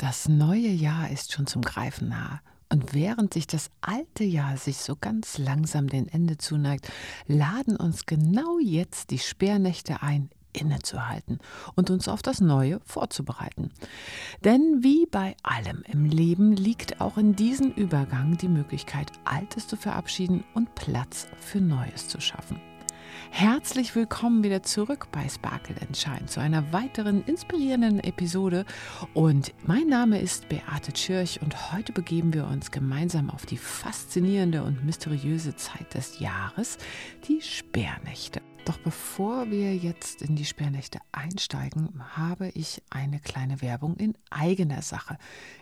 Das neue Jahr ist schon zum Greifen nah. Und während sich das alte Jahr sich so ganz langsam dem Ende zuneigt, laden uns genau jetzt die Sperrnächte ein, innezuhalten und uns auf das Neue vorzubereiten. Denn wie bei allem im Leben liegt auch in diesem Übergang die Möglichkeit, Altes zu verabschieden und Platz für Neues zu schaffen. Herzlich willkommen wieder zurück bei Sparkle Shine zu einer weiteren inspirierenden Episode. Und mein Name ist Beate Tschirch und heute begeben wir uns gemeinsam auf die faszinierende und mysteriöse Zeit des Jahres, die Sperrnächte. Doch bevor wir jetzt in die Sperrnächte einsteigen, habe ich eine kleine Werbung in eigener Sache.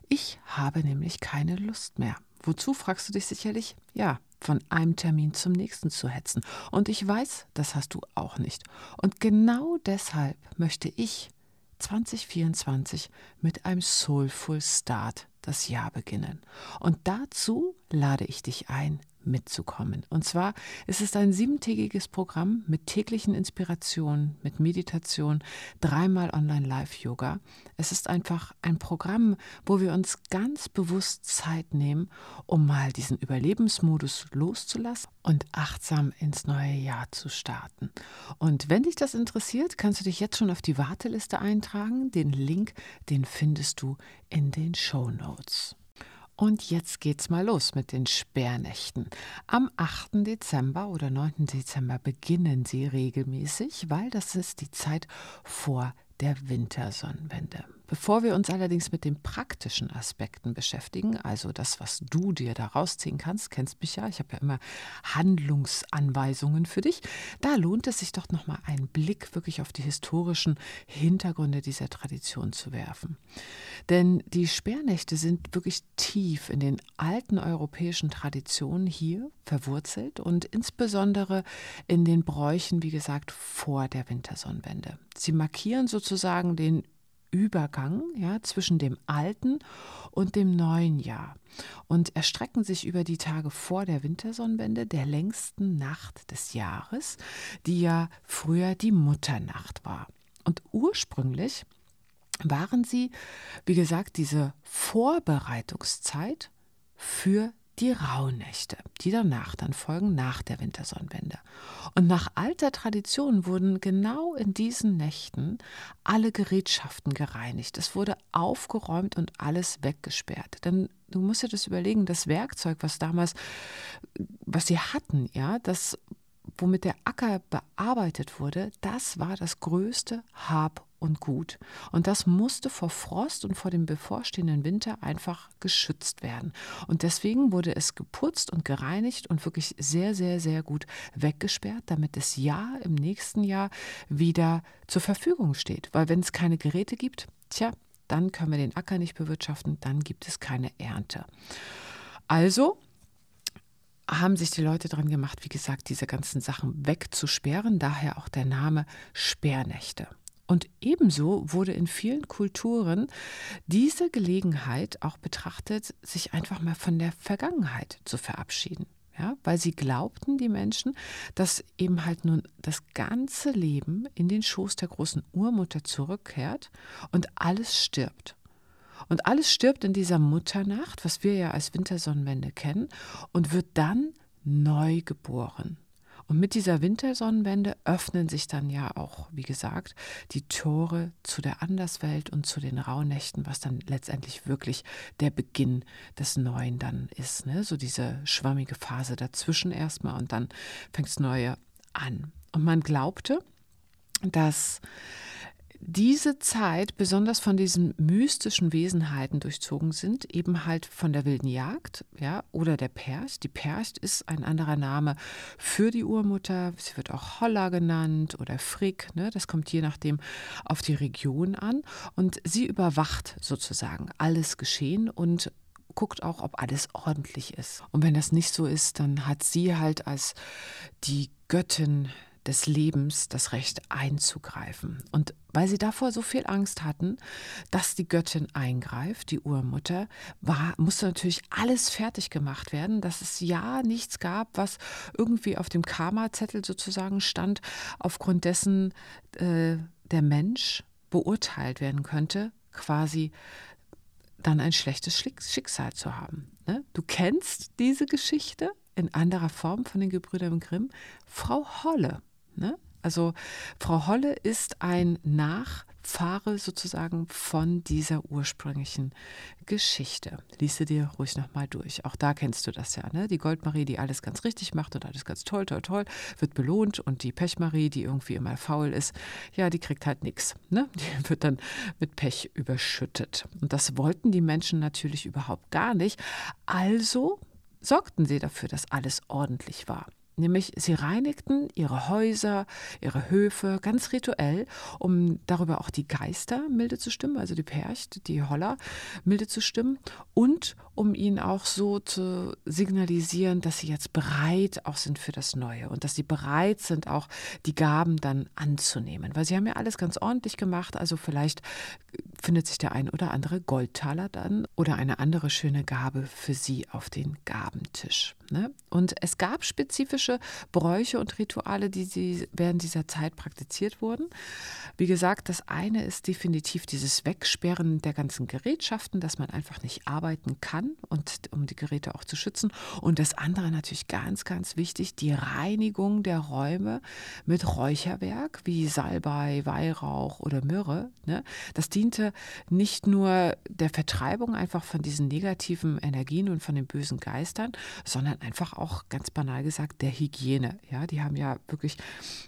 Ich habe nämlich keine Lust mehr. Wozu fragst du dich sicherlich? Ja, von einem Termin zum nächsten zu hetzen. Und ich weiß, das hast du auch nicht. Und genau deshalb möchte ich 2024 mit einem Soulful Start das Jahr beginnen. Und dazu lade ich dich ein, mitzukommen. Und zwar ist es ein siebentägiges Programm mit täglichen Inspirationen, mit Meditation, dreimal Online-Live-Yoga. Es ist einfach ein Programm, wo wir uns ganz bewusst Zeit nehmen, um mal diesen Überlebensmodus loszulassen und achtsam ins neue Jahr zu starten. Und wenn dich das interessiert, kannst du dich jetzt schon auf die Warteliste eintragen. Den Link, den findest du in den Show Notes. Und jetzt geht's mal los mit den Sperrnächten. Am 8. Dezember oder 9. Dezember beginnen sie regelmäßig, weil das ist die Zeit vor der Wintersonnenwende. Bevor wir uns allerdings mit den praktischen Aspekten beschäftigen, also das, was du dir da rausziehen kannst, kennst mich ja, ich habe ja immer Handlungsanweisungen für dich, da lohnt es sich doch nochmal einen Blick wirklich auf die historischen Hintergründe dieser Tradition zu werfen. Denn die Sperrnächte sind wirklich tief in den alten europäischen Traditionen hier verwurzelt und insbesondere in den Bräuchen, wie gesagt, vor der Wintersonnenwende. Sie markieren sozusagen den Übergang ja, zwischen dem alten und dem neuen Jahr und erstrecken sich über die Tage vor der Wintersonnenwende, der längsten Nacht des Jahres, die ja früher die Mutternacht war. Und ursprünglich waren sie, wie gesagt, diese Vorbereitungszeit für die Rauhnächte, die danach dann folgen, nach der Wintersonnenwende. Und nach alter Tradition wurden genau in diesen Nächten alle Gerätschaften gereinigt. Es wurde aufgeräumt und alles weggesperrt. Denn du musst dir das überlegen, das Werkzeug, was damals, was sie hatten, ja, das womit der Acker bearbeitet wurde, das war das größte Hab und Gut. Und das musste vor Frost und vor dem bevorstehenden Winter einfach geschützt werden. Und deswegen wurde es geputzt und gereinigt und wirklich sehr, sehr, sehr gut weggesperrt, damit das Jahr im nächsten Jahr wieder zur Verfügung steht. Weil wenn es keine Geräte gibt, tja, dann können wir den Acker nicht bewirtschaften, dann gibt es keine Ernte. Also haben sich die Leute daran gemacht, wie gesagt, diese ganzen Sachen wegzusperren, daher auch der Name Sperrnächte. Und ebenso wurde in vielen Kulturen diese Gelegenheit auch betrachtet, sich einfach mal von der Vergangenheit zu verabschieden. Ja, weil sie glaubten, die Menschen, dass eben halt nun das ganze Leben in den Schoß der großen Urmutter zurückkehrt und alles stirbt. Und alles stirbt in dieser Mutternacht, was wir ja als Wintersonnenwende kennen, und wird dann neu geboren. Und mit dieser Wintersonnenwende öffnen sich dann ja auch, wie gesagt, die Tore zu der Anderswelt und zu den Rauhnächten, was dann letztendlich wirklich der Beginn des Neuen dann ist. Ne? So diese schwammige Phase dazwischen erstmal und dann fängt das Neue an. Und man glaubte, dass diese Zeit besonders von diesen mystischen Wesenheiten durchzogen sind, eben halt von der wilden Jagd, ja, oder der Percht. Die Percht ist ein anderer Name für die Urmutter. Sie wird auch Holla genannt oder Frick, ne? Das kommt je nachdem auf die Region an. Und sie überwacht sozusagen alles Geschehen und guckt auch, ob alles ordentlich ist. Und wenn das nicht so ist, dann hat sie halt als die Göttin des Lebens das Recht einzugreifen. Und weil sie davor so viel Angst hatten, dass die Göttin eingreift, die Urmutter, war, musste natürlich alles fertig gemacht werden, dass es ja nichts gab, was irgendwie auf dem Karma-Zettel sozusagen stand, aufgrund dessen äh, der Mensch beurteilt werden könnte, quasi dann ein schlechtes Schicksal zu haben. Ne? Du kennst diese Geschichte in anderer Form von den Gebrüdern Grimm. Frau Holle. Ne? Also Frau Holle ist ein Nachfahre sozusagen von dieser ursprünglichen Geschichte. Lies dir ruhig nochmal durch. Auch da kennst du das ja. Ne? Die Goldmarie, die alles ganz richtig macht und alles ganz toll, toll, toll, wird belohnt. Und die Pechmarie, die irgendwie immer faul ist, ja, die kriegt halt nichts. Ne? Die wird dann mit Pech überschüttet. Und das wollten die Menschen natürlich überhaupt gar nicht. Also sorgten sie dafür, dass alles ordentlich war. Nämlich sie reinigten ihre Häuser, ihre Höfe ganz rituell, um darüber auch die Geister milde zu stimmen, also die Percht, die Holler milde zu stimmen und um ihnen auch so zu signalisieren, dass sie jetzt bereit auch sind für das Neue und dass sie bereit sind, auch die Gaben dann anzunehmen. Weil sie haben ja alles ganz ordentlich gemacht, also vielleicht findet sich der ein oder andere Goldtaler dann oder eine andere schöne Gabe für sie auf den Gabentisch. Ne? Und es gab spezifische Bräuche und Rituale, die sie während dieser Zeit praktiziert wurden. Wie gesagt, das eine ist definitiv dieses Wegsperren der ganzen Gerätschaften, dass man einfach nicht arbeiten kann und um die Geräte auch zu schützen. Und das andere natürlich ganz, ganz wichtig, die Reinigung der Räume mit Räucherwerk wie Salbei, Weihrauch oder Myrrhe. Ne? Das diente nicht nur der Vertreibung einfach von diesen negativen Energien und von den bösen Geistern, sondern einfach auch ganz banal gesagt der Hygiene. Ja, die haben ja wirklich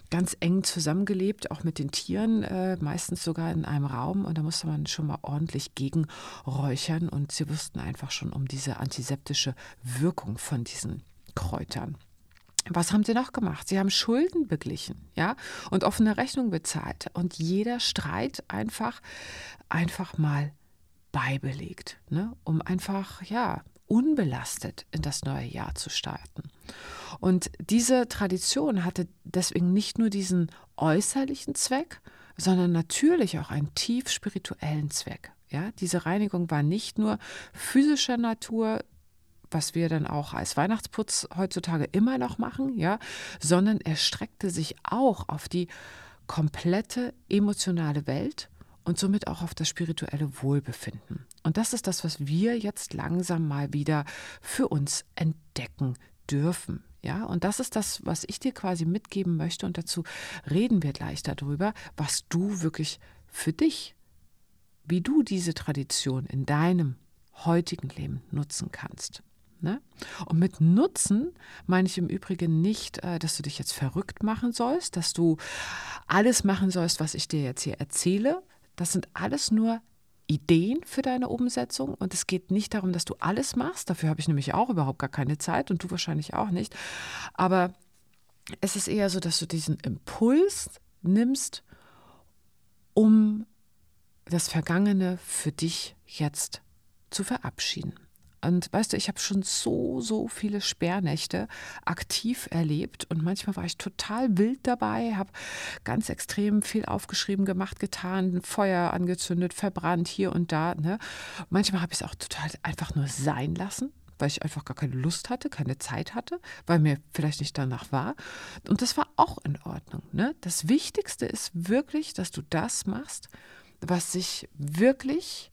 ganz eng zusammengelebt, auch mit den Tieren, äh, meistens sogar in einem Raum. Und da musste man schon mal ordentlich gegenräuchern. Und sie wussten einfach schon um diese antiseptische Wirkung von diesen Kräutern. Was haben sie noch gemacht? Sie haben Schulden beglichen, ja, und offene Rechnungen bezahlt und jeder Streit einfach, einfach mal beibelegt, ne, um einfach, ja, unbelastet in das neue Jahr zu starten. Und diese Tradition hatte deswegen nicht nur diesen äußerlichen Zweck, sondern natürlich auch einen tief spirituellen Zweck. Ja, diese Reinigung war nicht nur physischer Natur, was wir dann auch als Weihnachtsputz heutzutage immer noch machen, ja, sondern er streckte sich auch auf die komplette emotionale Welt und somit auch auf das spirituelle Wohlbefinden. Und das ist das, was wir jetzt langsam mal wieder für uns entdecken dürfen. Ja, und das ist das, was ich dir quasi mitgeben möchte. Und dazu reden wir gleich darüber, was du wirklich für dich, wie du diese Tradition in deinem heutigen Leben nutzen kannst. Ne? Und mit Nutzen meine ich im Übrigen nicht, äh, dass du dich jetzt verrückt machen sollst, dass du alles machen sollst, was ich dir jetzt hier erzähle. Das sind alles nur Ideen für deine Umsetzung und es geht nicht darum, dass du alles machst. Dafür habe ich nämlich auch überhaupt gar keine Zeit und du wahrscheinlich auch nicht. Aber es ist eher so, dass du diesen Impuls nimmst, um das Vergangene für dich jetzt zu verabschieden. Und weißt du, ich habe schon so, so viele Sperrnächte aktiv erlebt und manchmal war ich total wild dabei, habe ganz extrem viel aufgeschrieben, gemacht, getan, Feuer angezündet, verbrannt hier und da. Ne? Manchmal habe ich es auch total einfach nur sein lassen weil ich einfach gar keine Lust hatte, keine Zeit hatte, weil mir vielleicht nicht danach war. Und das war auch in Ordnung. Ne? Das Wichtigste ist wirklich, dass du das machst, was sich wirklich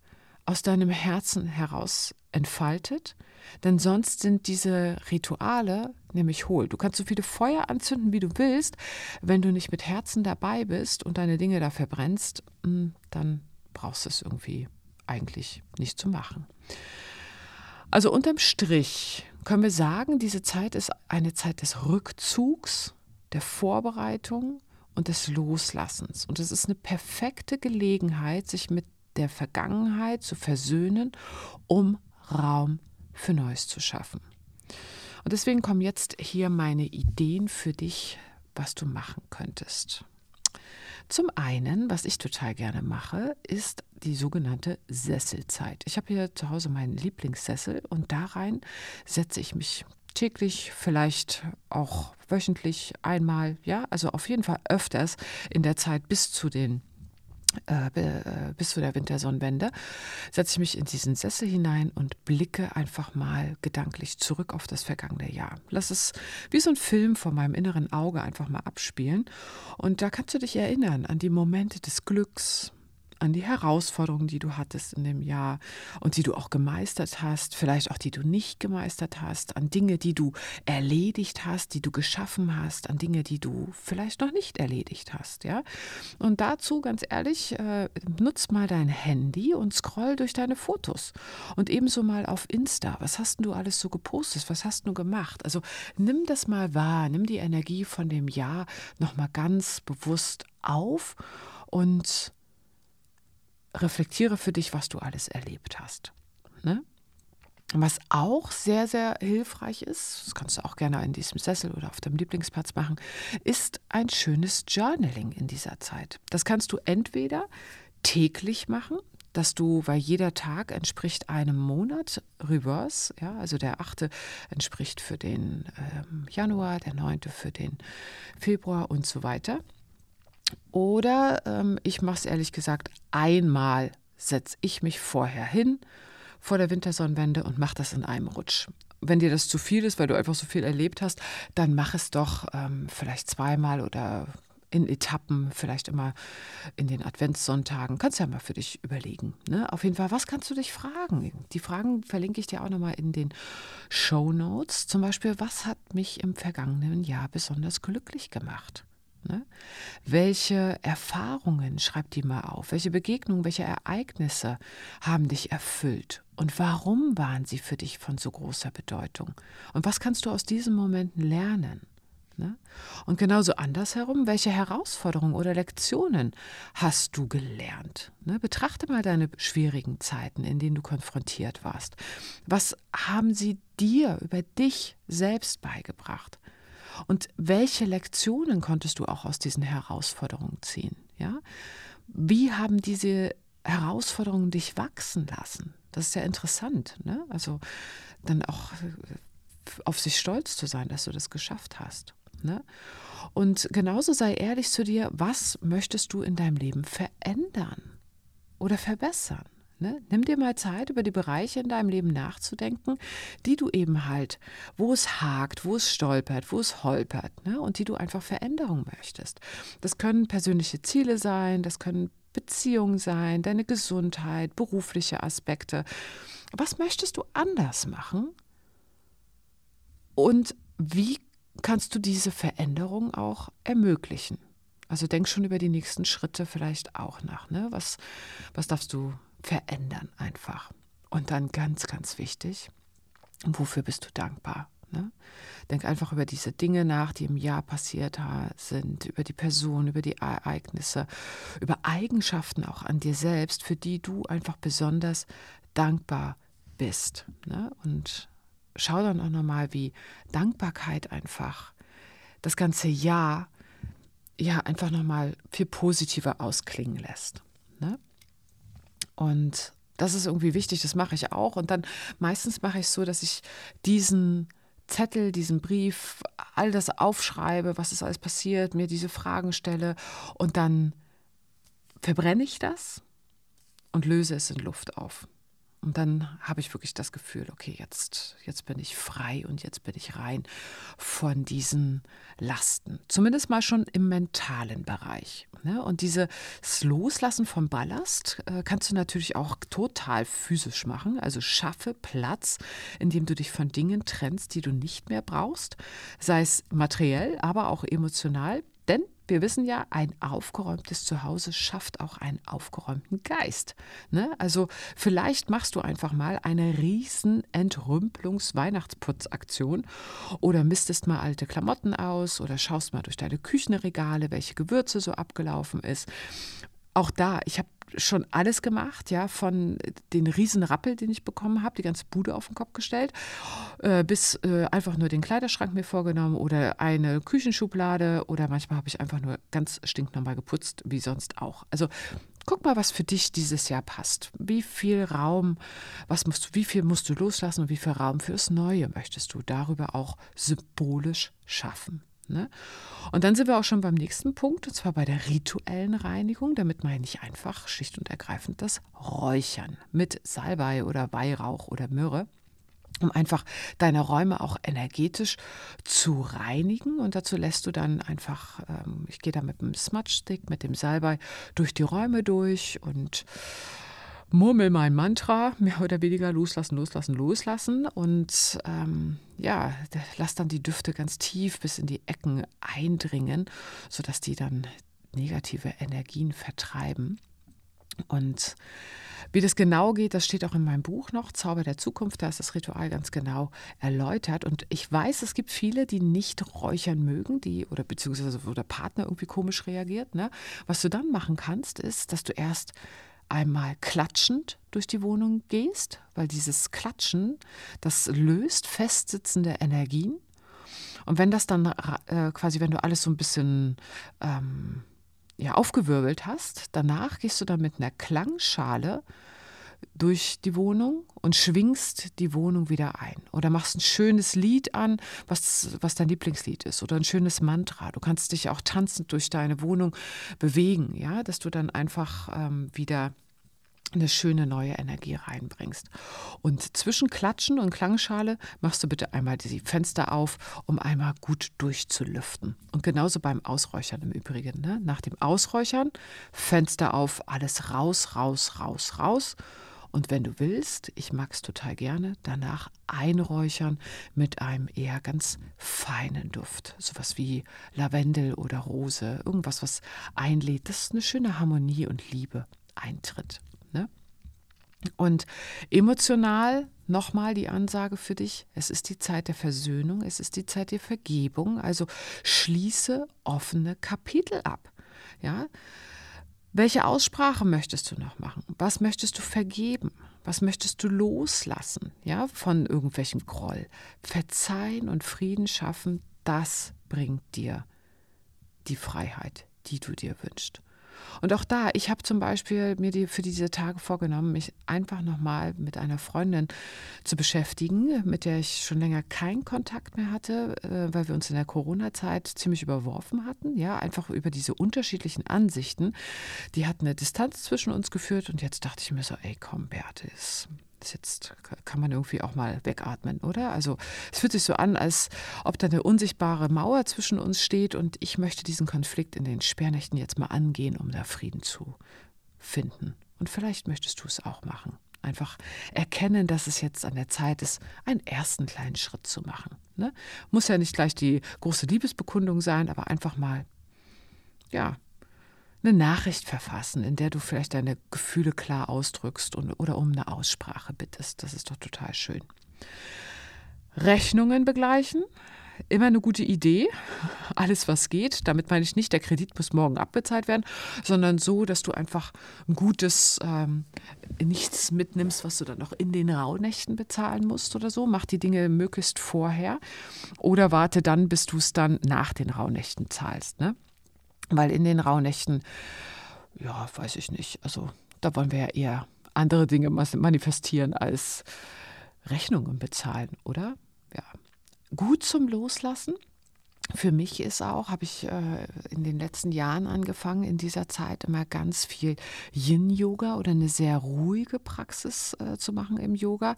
aus deinem Herzen heraus entfaltet, denn sonst sind diese Rituale nämlich hohl. Du kannst so viele Feuer anzünden, wie du willst, wenn du nicht mit Herzen dabei bist und deine Dinge da verbrennst, hm, dann brauchst du es irgendwie eigentlich nicht zu machen. Also unterm Strich können wir sagen, diese Zeit ist eine Zeit des Rückzugs, der Vorbereitung und des Loslassens. Und es ist eine perfekte Gelegenheit, sich mit der Vergangenheit zu versöhnen, um Raum für Neues zu schaffen. Und deswegen kommen jetzt hier meine Ideen für dich, was du machen könntest. Zum einen, was ich total gerne mache, ist die sogenannte Sesselzeit. Ich habe hier zu Hause meinen Lieblingssessel und da rein setze ich mich täglich, vielleicht auch wöchentlich einmal, ja, also auf jeden Fall öfters in der Zeit bis zu den äh, äh, bis zu der Wintersonnenwende, setze ich mich in diesen Sessel hinein und blicke einfach mal gedanklich zurück auf das vergangene Jahr. Lass es wie so ein Film vor meinem inneren Auge einfach mal abspielen. Und da kannst du dich erinnern an die Momente des Glücks, an die Herausforderungen, die du hattest in dem Jahr und die du auch gemeistert hast, vielleicht auch die du nicht gemeistert hast, an Dinge, die du erledigt hast, die du geschaffen hast, an Dinge, die du vielleicht noch nicht erledigt hast, ja? Und dazu ganz ehrlich, äh, nutz mal dein Handy und scroll durch deine Fotos und ebenso mal auf Insta. Was hast du alles so gepostet? Was hast du gemacht? Also nimm das mal wahr, nimm die Energie von dem Jahr noch mal ganz bewusst auf und reflektiere für dich, was du alles erlebt hast. Ne? Was auch sehr, sehr hilfreich ist, das kannst du auch gerne in diesem Sessel oder auf deinem Lieblingsplatz machen, ist ein schönes Journaling in dieser Zeit. Das kannst du entweder täglich machen, dass du, weil jeder Tag entspricht einem Monat reverse, ja, also der achte entspricht für den ähm, Januar, der neunte für den Februar und so weiter. Oder ähm, ich mache es ehrlich gesagt einmal, setze ich mich vorher hin vor der Wintersonnenwende und mache das in einem Rutsch. Wenn dir das zu viel ist, weil du einfach so viel erlebt hast, dann mach es doch ähm, vielleicht zweimal oder in Etappen, vielleicht immer in den Adventssonntagen. Kannst ja mal für dich überlegen. Ne? Auf jeden Fall, was kannst du dich fragen? Die Fragen verlinke ich dir auch nochmal in den Show Notes. Zum Beispiel, was hat mich im vergangenen Jahr besonders glücklich gemacht? Ne? Welche Erfahrungen, schreib die mal auf, welche Begegnungen, welche Ereignisse haben dich erfüllt und warum waren sie für dich von so großer Bedeutung? Und was kannst du aus diesen Momenten lernen? Ne? Und genauso andersherum, welche Herausforderungen oder Lektionen hast du gelernt? Ne? Betrachte mal deine schwierigen Zeiten, in denen du konfrontiert warst. Was haben sie dir über dich selbst beigebracht? Und welche Lektionen konntest du auch aus diesen Herausforderungen ziehen? Ja? Wie haben diese Herausforderungen dich wachsen lassen? Das ist ja interessant. Ne? Also dann auch äh, auf sich stolz zu sein, dass du das geschafft hast. Ne? Und genauso sei ehrlich zu dir, was möchtest du in deinem Leben verändern oder verbessern? Ne? Nimm dir mal Zeit, über die Bereiche in deinem Leben nachzudenken, die du eben halt, wo es hakt, wo es stolpert, wo es holpert ne? und die du einfach Veränderung möchtest. Das können persönliche Ziele sein, das können Beziehungen sein, deine Gesundheit, berufliche Aspekte. Was möchtest du anders machen? Und wie kannst du diese Veränderung auch ermöglichen? Also denk schon über die nächsten Schritte vielleicht auch nach. Ne? Was, was darfst du verändern einfach. Und dann ganz, ganz wichtig, wofür bist du dankbar? Ne? Denk einfach über diese Dinge nach, die im Jahr passiert sind, über die Person, über die Ereignisse, über Eigenschaften auch an dir selbst, für die du einfach besonders dankbar bist. Ne? Und schau dann auch nochmal, wie Dankbarkeit einfach das ganze Jahr ja einfach nochmal viel positiver ausklingen lässt. Ne? Und das ist irgendwie wichtig, das mache ich auch. Und dann meistens mache ich es so, dass ich diesen Zettel, diesen Brief, all das aufschreibe, was ist alles passiert, mir diese Fragen stelle und dann verbrenne ich das und löse es in Luft auf. Und dann habe ich wirklich das Gefühl, okay, jetzt, jetzt bin ich frei und jetzt bin ich rein von diesen Lasten. Zumindest mal schon im mentalen Bereich. Ne? Und dieses Loslassen vom Ballast äh, kannst du natürlich auch total physisch machen. Also schaffe Platz, indem du dich von Dingen trennst, die du nicht mehr brauchst. Sei es materiell, aber auch emotional. Denn wir wissen ja, ein aufgeräumtes Zuhause schafft auch einen aufgeräumten Geist. Ne? Also vielleicht machst du einfach mal eine riesen Entrümpelungs-Weihnachtsputzaktion oder mistest mal alte Klamotten aus oder schaust mal durch deine Küchenregale, welche Gewürze so abgelaufen ist. Auch da, ich habe schon alles gemacht, ja, von den riesen Rappel, den ich bekommen habe, die ganze Bude auf den Kopf gestellt, äh, bis äh, einfach nur den Kleiderschrank mir vorgenommen oder eine Küchenschublade oder manchmal habe ich einfach nur ganz stinknormal geputzt, wie sonst auch. Also guck mal, was für dich dieses Jahr passt. Wie viel Raum, was musst du, wie viel musst du loslassen und wie viel Raum fürs Neue möchtest du darüber auch symbolisch schaffen. Ne? Und dann sind wir auch schon beim nächsten Punkt, und zwar bei der rituellen Reinigung. Damit meine ich einfach schlicht und ergreifend das Räuchern mit Salbei oder Weihrauch oder Myrrhe. um einfach deine Räume auch energetisch zu reinigen. Und dazu lässt du dann einfach, ähm, ich gehe da mit dem Smudge-Stick, mit dem Salbei durch die Räume durch und murmel mein Mantra, mehr oder weniger loslassen, loslassen, loslassen. Und ähm, ja, lass dann die Düfte ganz tief bis in die Ecken eindringen, sodass die dann negative Energien vertreiben. Und wie das genau geht, das steht auch in meinem Buch noch, Zauber der Zukunft, da ist das Ritual ganz genau erläutert. Und ich weiß, es gibt viele, die nicht räuchern mögen, die oder beziehungsweise wo der Partner irgendwie komisch reagiert. Ne? Was du dann machen kannst, ist, dass du erst einmal klatschend durch die Wohnung gehst, weil dieses Klatschen, das löst festsitzende Energien. Und wenn das dann äh, quasi, wenn du alles so ein bisschen ähm, ja, aufgewirbelt hast, danach gehst du dann mit einer Klangschale durch die Wohnung und schwingst die Wohnung wieder ein. Oder machst ein schönes Lied an, was, was dein Lieblingslied ist. Oder ein schönes Mantra. Du kannst dich auch tanzend durch deine Wohnung bewegen, ja, dass du dann einfach ähm, wieder eine schöne neue Energie reinbringst. Und zwischen Klatschen und Klangschale machst du bitte einmal die Fenster auf, um einmal gut durchzulüften. Und genauso beim Ausräuchern im Übrigen. Ne? Nach dem Ausräuchern, Fenster auf, alles raus, raus, raus, raus. Und wenn du willst, ich mag es total gerne, danach einräuchern mit einem eher ganz feinen Duft. Sowas wie Lavendel oder Rose, irgendwas, was einlädt, dass eine schöne Harmonie und Liebe eintritt. Ne? Und emotional nochmal die Ansage für dich, es ist die Zeit der Versöhnung, es ist die Zeit der Vergebung, also schließe offene Kapitel ab. Ja? Welche Aussprache möchtest du noch machen? Was möchtest du vergeben? Was möchtest du loslassen, ja, von irgendwelchem Groll? Verzeihen und Frieden schaffen, das bringt dir die Freiheit, die du dir wünschst. Und auch da, ich habe zum Beispiel mir die, für diese Tage vorgenommen, mich einfach nochmal mit einer Freundin zu beschäftigen, mit der ich schon länger keinen Kontakt mehr hatte, äh, weil wir uns in der Corona-Zeit ziemlich überworfen hatten. Ja, einfach über diese unterschiedlichen Ansichten. Die hat eine Distanz zwischen uns geführt und jetzt dachte ich mir so, ey komm, Berthe, ist das jetzt kann man irgendwie auch mal wegatmen, oder? Also es fühlt sich so an, als ob da eine unsichtbare Mauer zwischen uns steht und ich möchte diesen Konflikt in den Sperrnächten jetzt mal angehen, um da Frieden zu finden. Und vielleicht möchtest du es auch machen. Einfach erkennen, dass es jetzt an der Zeit ist, einen ersten kleinen Schritt zu machen. Ne? Muss ja nicht gleich die große Liebesbekundung sein, aber einfach mal, ja, eine Nachricht verfassen, in der du vielleicht deine Gefühle klar ausdrückst und, oder um eine Aussprache bittest. Das ist doch total schön. Rechnungen begleichen, immer eine gute Idee. Alles, was geht. Damit meine ich nicht, der Kredit muss morgen abbezahlt werden, sondern so, dass du einfach ein gutes ähm, nichts mitnimmst, was du dann noch in den Rauhnächten bezahlen musst oder so. Mach die Dinge möglichst vorher oder warte dann, bis du es dann nach den Rauhnächten zahlst. Ne? Weil in den Rauhnächten, ja, weiß ich nicht, also da wollen wir ja eher andere Dinge manifestieren als Rechnungen bezahlen, oder? Ja. Gut zum Loslassen. Für mich ist auch, habe ich äh, in den letzten Jahren angefangen, in dieser Zeit immer ganz viel Yin-Yoga oder eine sehr ruhige Praxis äh, zu machen im Yoga.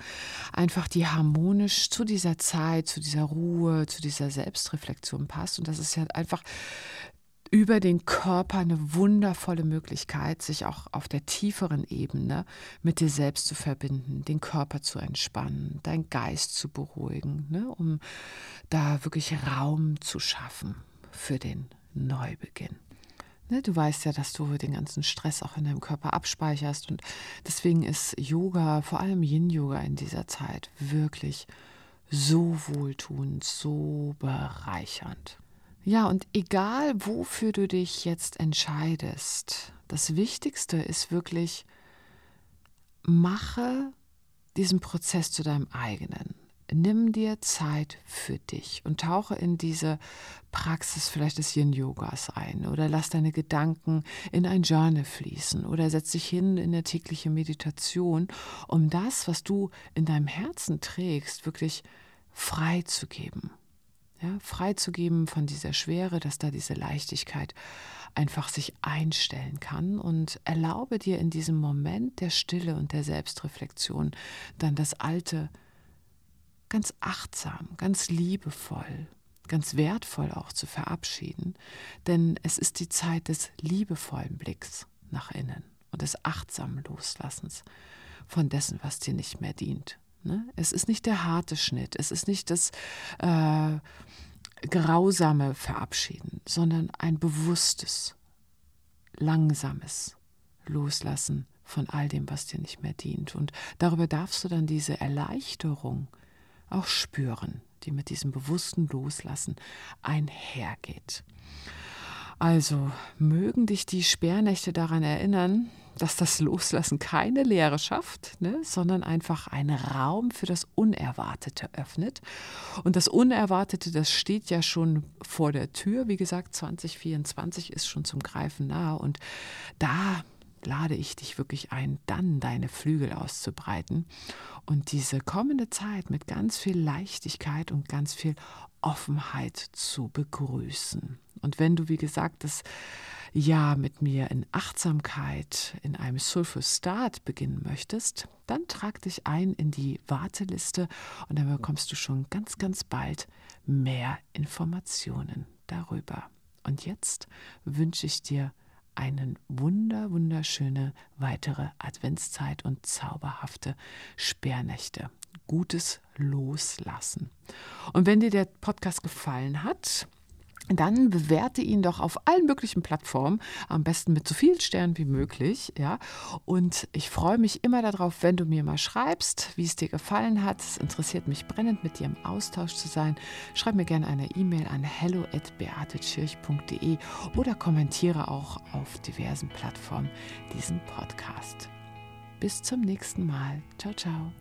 Einfach die harmonisch zu dieser Zeit, zu dieser Ruhe, zu dieser Selbstreflexion passt. Und das ist ja einfach über den Körper eine wundervolle Möglichkeit, sich auch auf der tieferen Ebene mit dir selbst zu verbinden, den Körper zu entspannen, deinen Geist zu beruhigen, ne, um da wirklich Raum zu schaffen für den Neubeginn. Ne, du weißt ja, dass du den ganzen Stress auch in deinem Körper abspeicherst und deswegen ist Yoga, vor allem Yin-Yoga in dieser Zeit, wirklich so wohltuend, so bereichernd. Ja, und egal wofür du dich jetzt entscheidest, das Wichtigste ist wirklich, mache diesen Prozess zu deinem eigenen. Nimm dir Zeit für dich und tauche in diese Praxis vielleicht des Yin-Yogas ein oder lass deine Gedanken in ein Journal fließen oder setz dich hin in eine tägliche Meditation, um das, was du in deinem Herzen trägst, wirklich freizugeben ja, freizugeben von dieser Schwere, dass da diese Leichtigkeit einfach sich einstellen kann und erlaube dir in diesem Moment der Stille und der Selbstreflexion dann das Alte ganz achtsam, ganz liebevoll, ganz wertvoll auch zu verabschieden. Denn es ist die Zeit des liebevollen Blicks nach innen und des achtsamen Loslassens von dessen, was dir nicht mehr dient. Ne? Es ist nicht der harte Schnitt, es ist nicht das äh, grausame Verabschieden, sondern ein bewusstes, langsames Loslassen von all dem, was dir nicht mehr dient. Und darüber darfst du dann diese Erleichterung auch spüren, die mit diesem bewussten Loslassen einhergeht. Also mögen dich die Sperrnächte daran erinnern, dass das Loslassen keine Lehre schafft, ne, sondern einfach einen Raum für das Unerwartete öffnet. Und das Unerwartete, das steht ja schon vor der Tür. Wie gesagt, 2024 ist schon zum Greifen nahe. Und da lade ich dich wirklich ein, dann deine Flügel auszubreiten und diese kommende Zeit mit ganz viel Leichtigkeit und ganz viel Offenheit zu begrüßen. Und wenn du, wie gesagt, das Jahr mit mir in Achtsamkeit in einem Soulful Start beginnen möchtest, dann trag dich ein in die Warteliste und dann bekommst du schon ganz, ganz bald mehr Informationen darüber. Und jetzt wünsche ich dir eine wunder, wunderschöne weitere Adventszeit und zauberhafte Sperrnächte. Gutes Loslassen. Und wenn dir der Podcast gefallen hat, dann bewerte ihn doch auf allen möglichen Plattformen, am besten mit so vielen Sternen wie möglich, ja. Und ich freue mich immer darauf, wenn du mir mal schreibst, wie es dir gefallen hat. Es interessiert mich brennend, mit dir im Austausch zu sein. Schreib mir gerne eine E-Mail an hello@beatekirch.de oder kommentiere auch auf diversen Plattformen diesen Podcast. Bis zum nächsten Mal. Ciao, ciao.